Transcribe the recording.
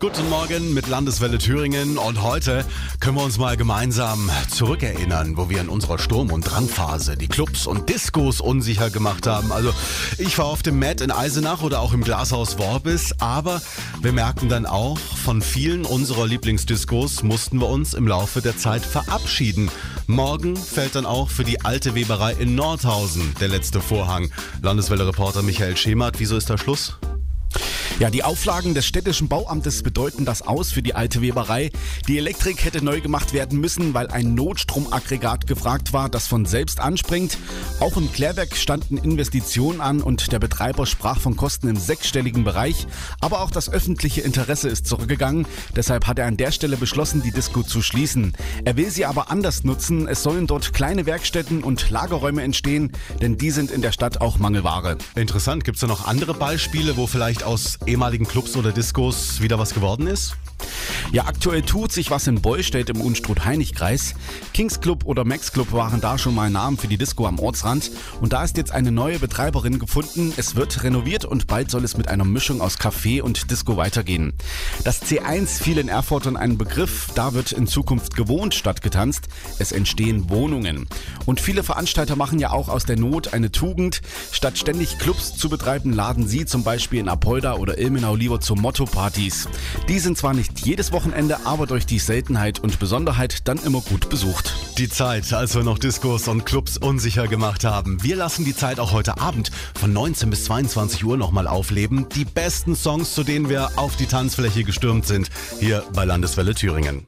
Guten Morgen mit Landeswelle Thüringen und heute können wir uns mal gemeinsam zurückerinnern, wo wir in unserer Sturm- und Drangphase die Clubs und Discos unsicher gemacht haben. Also ich war auf dem Met in Eisenach oder auch im Glashaus Worbis, aber wir merken dann auch, von vielen unserer Lieblingsdiscos mussten wir uns im Laufe der Zeit verabschieden. Morgen fällt dann auch für die alte Weberei in Nordhausen der letzte Vorhang. Landeswelle-Reporter Michael Schemert, wieso ist da Schluss? Ja, die Auflagen des städtischen Bauamtes bedeuten das aus für die alte Weberei. Die Elektrik hätte neu gemacht werden müssen, weil ein Notstromaggregat gefragt war, das von selbst anspringt. Auch im Klärwerk standen Investitionen an und der Betreiber sprach von Kosten im sechsstelligen Bereich. Aber auch das öffentliche Interesse ist zurückgegangen. Deshalb hat er an der Stelle beschlossen, die Disco zu schließen. Er will sie aber anders nutzen. Es sollen dort kleine Werkstätten und Lagerräume entstehen, denn die sind in der Stadt auch Mangelware. Interessant, gibt es da noch andere Beispiele, wo vielleicht aus ehemaligen Clubs oder Discos wieder was geworden ist? Ja, aktuell tut sich was in Beulstedt im Unstrut-Heinig-Kreis. Kings Club oder Max Club waren da schon mal Namen für die Disco am Ortsrand. Und da ist jetzt eine neue Betreiberin gefunden. Es wird renoviert und bald soll es mit einer Mischung aus Café und Disco weitergehen. Das C1 fiel in Erfurt an einen Begriff. Da wird in Zukunft gewohnt statt getanzt. Es entstehen Wohnungen. Und viele Veranstalter machen ja auch aus der Not eine Tugend. Statt ständig Clubs zu betreiben, laden sie zum Beispiel in Apolda oder Ilmenau lieber zu Motto-Partys. Die sind zwar nicht jedes Wochenende, aber durch die Seltenheit und Besonderheit dann immer gut besucht. Die Zeit, als wir noch Diskos und Clubs unsicher gemacht haben. Wir lassen die Zeit auch heute Abend von 19 bis 22 Uhr nochmal aufleben. Die besten Songs, zu denen wir auf die Tanzfläche gestürmt sind, hier bei Landeswelle Thüringen.